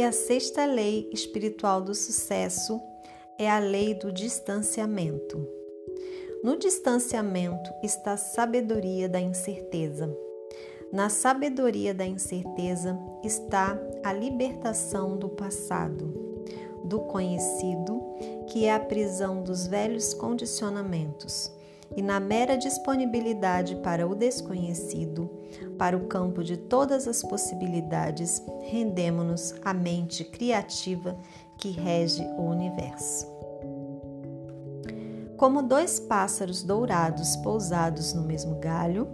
E a sexta lei espiritual do sucesso é a lei do distanciamento. No distanciamento está a sabedoria da incerteza. Na sabedoria da incerteza está a libertação do passado, do conhecido, que é a prisão dos velhos condicionamentos e na mera disponibilidade para o desconhecido, para o campo de todas as possibilidades, rendemos-nos à mente criativa que rege o universo. Como dois pássaros dourados pousados no mesmo galho,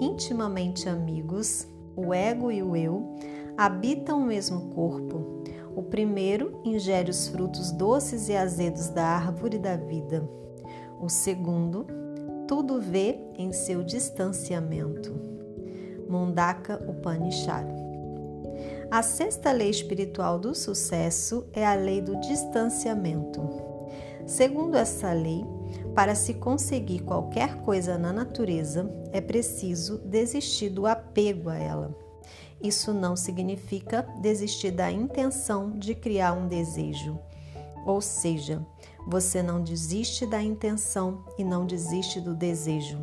intimamente amigos, o ego e o eu habitam o mesmo corpo. O primeiro ingere os frutos doces e azedos da árvore da vida. O segundo tudo vê em seu distanciamento. Mundaka Upanishad. A sexta lei espiritual do sucesso é a lei do distanciamento. Segundo essa lei, para se conseguir qualquer coisa na natureza, é preciso desistir do apego a ela. Isso não significa desistir da intenção de criar um desejo, ou seja, você não desiste da intenção e não desiste do desejo.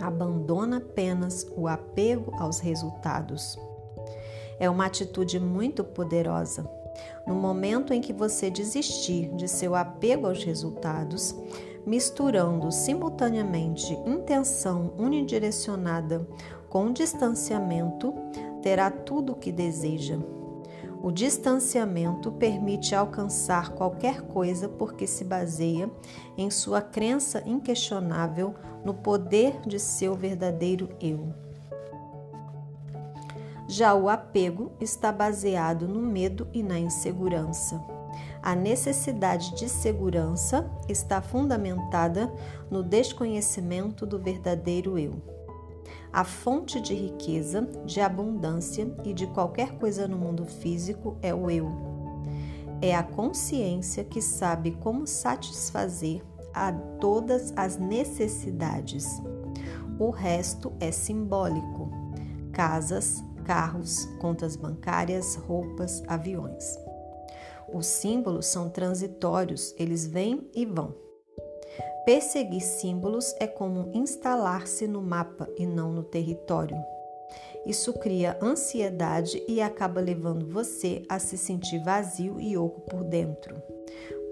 Abandona apenas o apego aos resultados. É uma atitude muito poderosa. No momento em que você desistir de seu apego aos resultados, misturando simultaneamente intenção unidirecionada com distanciamento, terá tudo o que deseja o distanciamento permite alcançar qualquer coisa porque se baseia em sua crença inquestionável no poder de seu verdadeiro eu. Já o apego está baseado no medo e na insegurança. A necessidade de segurança está fundamentada no desconhecimento do verdadeiro eu. A fonte de riqueza, de abundância e de qualquer coisa no mundo físico é o eu. É a consciência que sabe como satisfazer a todas as necessidades. O resto é simbólico: casas, carros, contas bancárias, roupas, aviões. Os símbolos são transitórios, eles vêm e vão. Perseguir símbolos é como instalar-se no mapa e não no território. Isso cria ansiedade e acaba levando você a se sentir vazio e oco por dentro,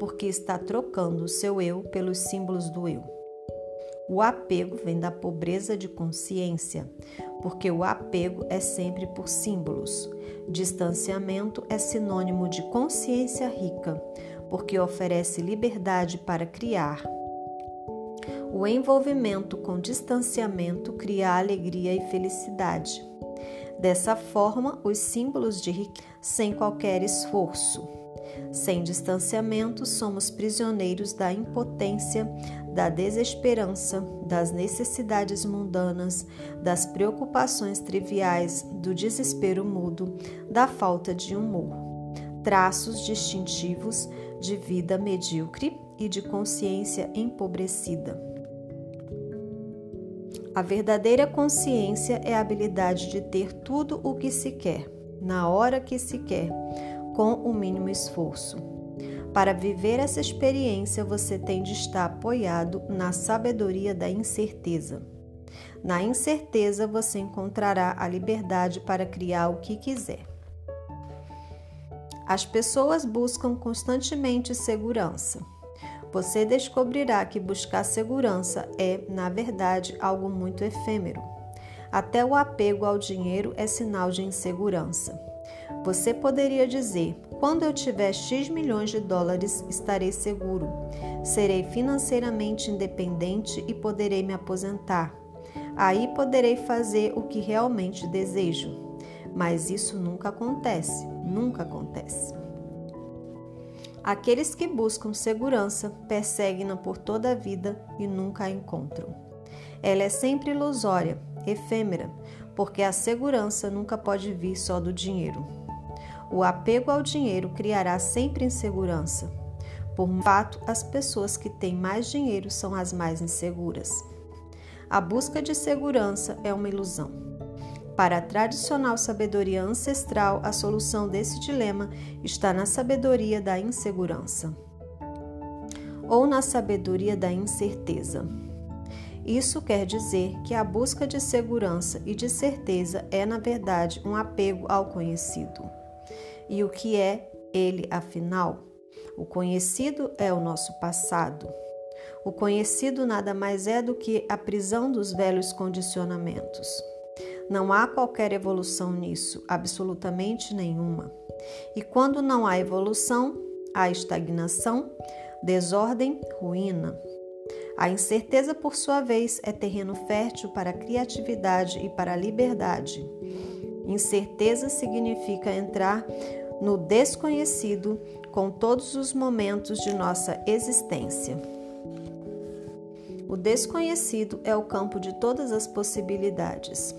porque está trocando o seu eu pelos símbolos do eu. O apego vem da pobreza de consciência, porque o apego é sempre por símbolos. Distanciamento é sinônimo de consciência rica, porque oferece liberdade para criar, o envolvimento com distanciamento cria alegria e felicidade. Dessa forma, os símbolos de sem qualquer esforço. Sem distanciamento, somos prisioneiros da impotência, da desesperança, das necessidades mundanas, das preocupações triviais, do desespero mudo, da falta de humor. Traços distintivos de vida medíocre e de consciência empobrecida. A verdadeira consciência é a habilidade de ter tudo o que se quer, na hora que se quer, com o mínimo esforço. Para viver essa experiência, você tem de estar apoiado na sabedoria da incerteza. Na incerteza, você encontrará a liberdade para criar o que quiser. As pessoas buscam constantemente segurança você descobrirá que buscar segurança é, na verdade, algo muito efêmero. Até o apego ao dinheiro é sinal de insegurança. Você poderia dizer: quando eu tiver X milhões de dólares, estarei seguro, serei financeiramente independente e poderei me aposentar. Aí poderei fazer o que realmente desejo. Mas isso nunca acontece, nunca acontece. Aqueles que buscam segurança perseguem-na por toda a vida e nunca a encontram. Ela é sempre ilusória, efêmera, porque a segurança nunca pode vir só do dinheiro. O apego ao dinheiro criará sempre insegurança. Por fato, as pessoas que têm mais dinheiro são as mais inseguras. A busca de segurança é uma ilusão. Para a tradicional sabedoria ancestral, a solução desse dilema está na sabedoria da insegurança ou na sabedoria da incerteza. Isso quer dizer que a busca de segurança e de certeza é, na verdade, um apego ao conhecido. E o que é ele, afinal? O conhecido é o nosso passado. O conhecido nada mais é do que a prisão dos velhos condicionamentos. Não há qualquer evolução nisso, absolutamente nenhuma. E quando não há evolução, há estagnação, desordem, ruína. A incerteza, por sua vez, é terreno fértil para a criatividade e para a liberdade. Incerteza significa entrar no desconhecido com todos os momentos de nossa existência. O desconhecido é o campo de todas as possibilidades,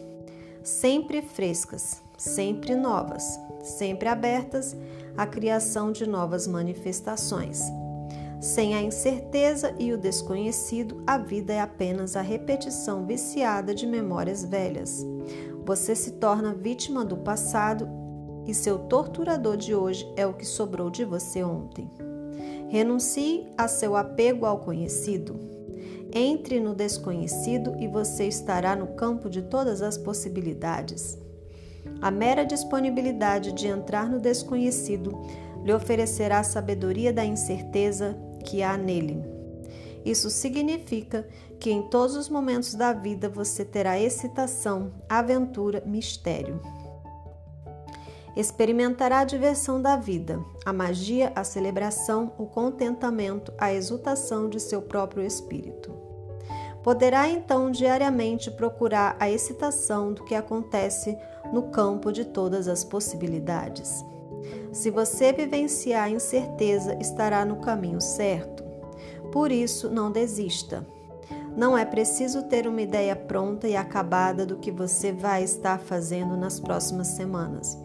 sempre frescas, sempre novas, sempre abertas à criação de novas manifestações. Sem a incerteza e o desconhecido, a vida é apenas a repetição viciada de memórias velhas. Você se torna vítima do passado e seu torturador de hoje é o que sobrou de você ontem. Renuncie a seu apego ao conhecido. Entre no desconhecido e você estará no campo de todas as possibilidades. A mera disponibilidade de entrar no desconhecido lhe oferecerá a sabedoria da incerteza que há nele. Isso significa que em todos os momentos da vida você terá excitação, aventura, mistério. Experimentará a diversão da vida, a magia, a celebração, o contentamento, a exultação de seu próprio espírito. Poderá então diariamente procurar a excitação do que acontece no campo de todas as possibilidades. Se você vivenciar incerteza, estará no caminho certo. Por isso, não desista. Não é preciso ter uma ideia pronta e acabada do que você vai estar fazendo nas próximas semanas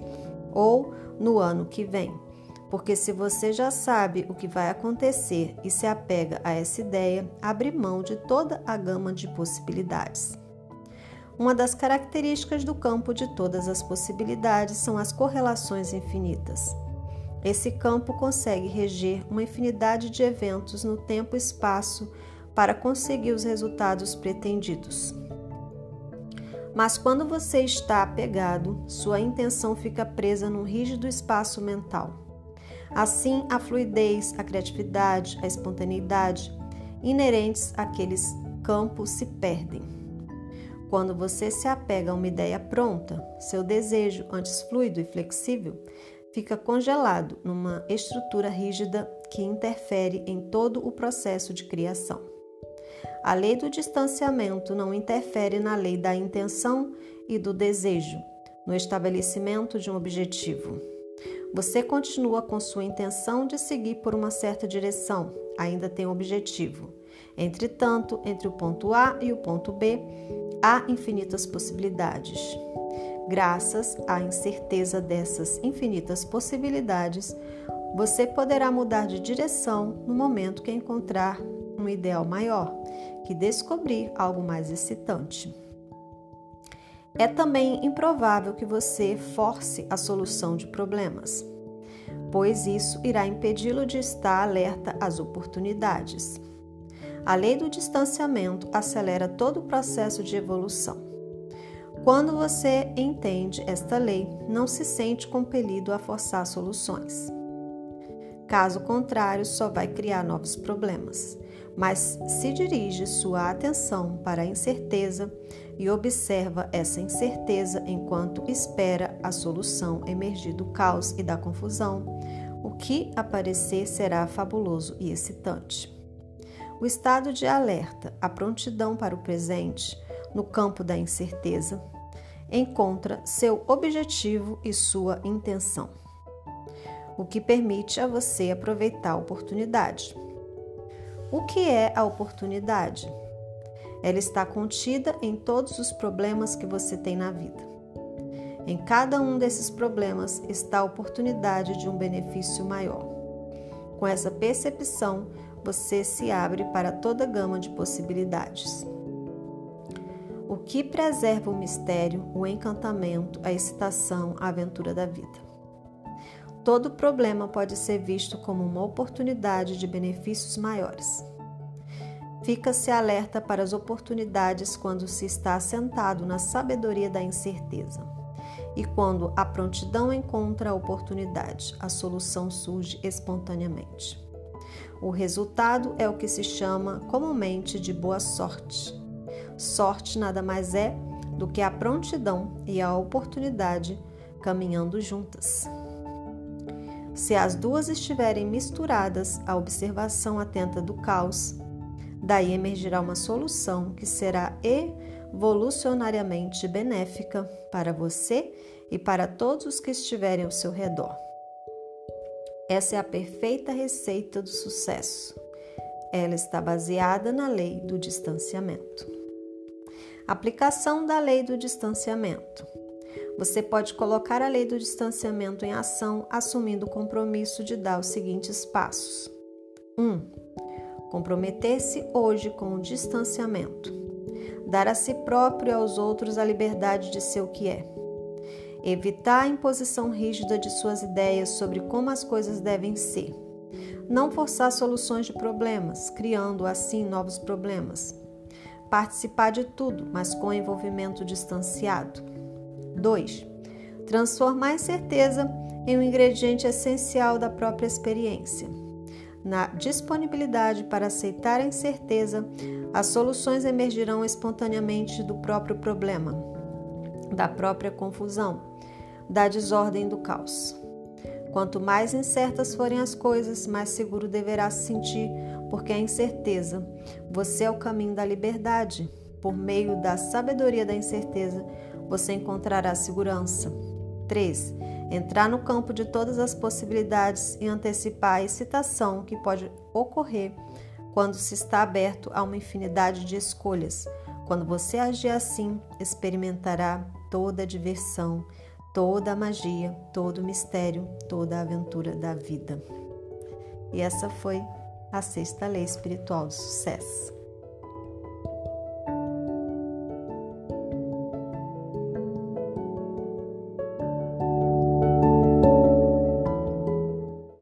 ou no ano que vem. Porque se você já sabe o que vai acontecer e se apega a essa ideia, abre mão de toda a gama de possibilidades. Uma das características do campo de todas as possibilidades são as correlações infinitas. Esse campo consegue reger uma infinidade de eventos no tempo e espaço para conseguir os resultados pretendidos. Mas quando você está apegado, sua intenção fica presa num rígido espaço mental. Assim, a fluidez, a criatividade, a espontaneidade inerentes àqueles campos se perdem. Quando você se apega a uma ideia pronta, seu desejo, antes fluido e flexível, fica congelado numa estrutura rígida que interfere em todo o processo de criação. A lei do distanciamento não interfere na lei da intenção e do desejo, no estabelecimento de um objetivo. Você continua com sua intenção de seguir por uma certa direção, ainda tem um objetivo. Entretanto, entre o ponto A e o ponto B, há infinitas possibilidades. Graças à incerteza dessas infinitas possibilidades, você poderá mudar de direção no momento que encontrar um ideal maior, que descobrir algo mais excitante. É também improvável que você force a solução de problemas, pois isso irá impedi-lo de estar alerta às oportunidades. A lei do distanciamento acelera todo o processo de evolução. Quando você entende esta lei, não se sente compelido a forçar soluções. Caso contrário, só vai criar novos problemas. Mas se dirige sua atenção para a incerteza e observa essa incerteza enquanto espera a solução emergir do caos e da confusão, o que aparecer será fabuloso e excitante. O estado de alerta, a prontidão para o presente, no campo da incerteza, encontra seu objetivo e sua intenção, o que permite a você aproveitar a oportunidade. O que é a oportunidade? Ela está contida em todos os problemas que você tem na vida. Em cada um desses problemas está a oportunidade de um benefício maior. Com essa percepção, você se abre para toda gama de possibilidades. O O que preserva o mistério, o encantamento, a excitação, a aventura da vida. Todo problema pode ser visto como uma oportunidade de benefícios maiores. Fica-se alerta para as oportunidades quando se está assentado na sabedoria da incerteza. E quando a prontidão encontra a oportunidade, a solução surge espontaneamente. O resultado é o que se chama comumente de boa sorte. Sorte nada mais é do que a prontidão e a oportunidade caminhando juntas. Se as duas estiverem misturadas, a observação atenta do caos, daí emergirá uma solução que será evolucionariamente benéfica para você e para todos os que estiverem ao seu redor. Essa é a perfeita receita do sucesso. Ela está baseada na lei do distanciamento. Aplicação da lei do distanciamento. Você pode colocar a lei do distanciamento em ação assumindo o compromisso de dar os seguintes passos: 1. Um, Comprometer-se hoje com o distanciamento. Dar a si próprio e aos outros a liberdade de ser o que é. Evitar a imposição rígida de suas ideias sobre como as coisas devem ser. Não forçar soluções de problemas, criando assim novos problemas. Participar de tudo, mas com envolvimento distanciado. 2. Transformar a incerteza em um ingrediente essencial da própria experiência na disponibilidade para aceitar a incerteza, as soluções emergirão espontaneamente do próprio problema, da própria confusão, da desordem do caos. Quanto mais incertas forem as coisas, mais seguro deverá se sentir, porque a incerteza, você é o caminho da liberdade. Por meio da sabedoria da incerteza, você encontrará segurança. 3 entrar no campo de todas as possibilidades e antecipar a excitação que pode ocorrer quando se está aberto a uma infinidade de escolhas. Quando você agir assim, experimentará toda a diversão, toda a magia, todo o mistério, toda a aventura da vida. E essa foi a sexta lei espiritual do sucesso.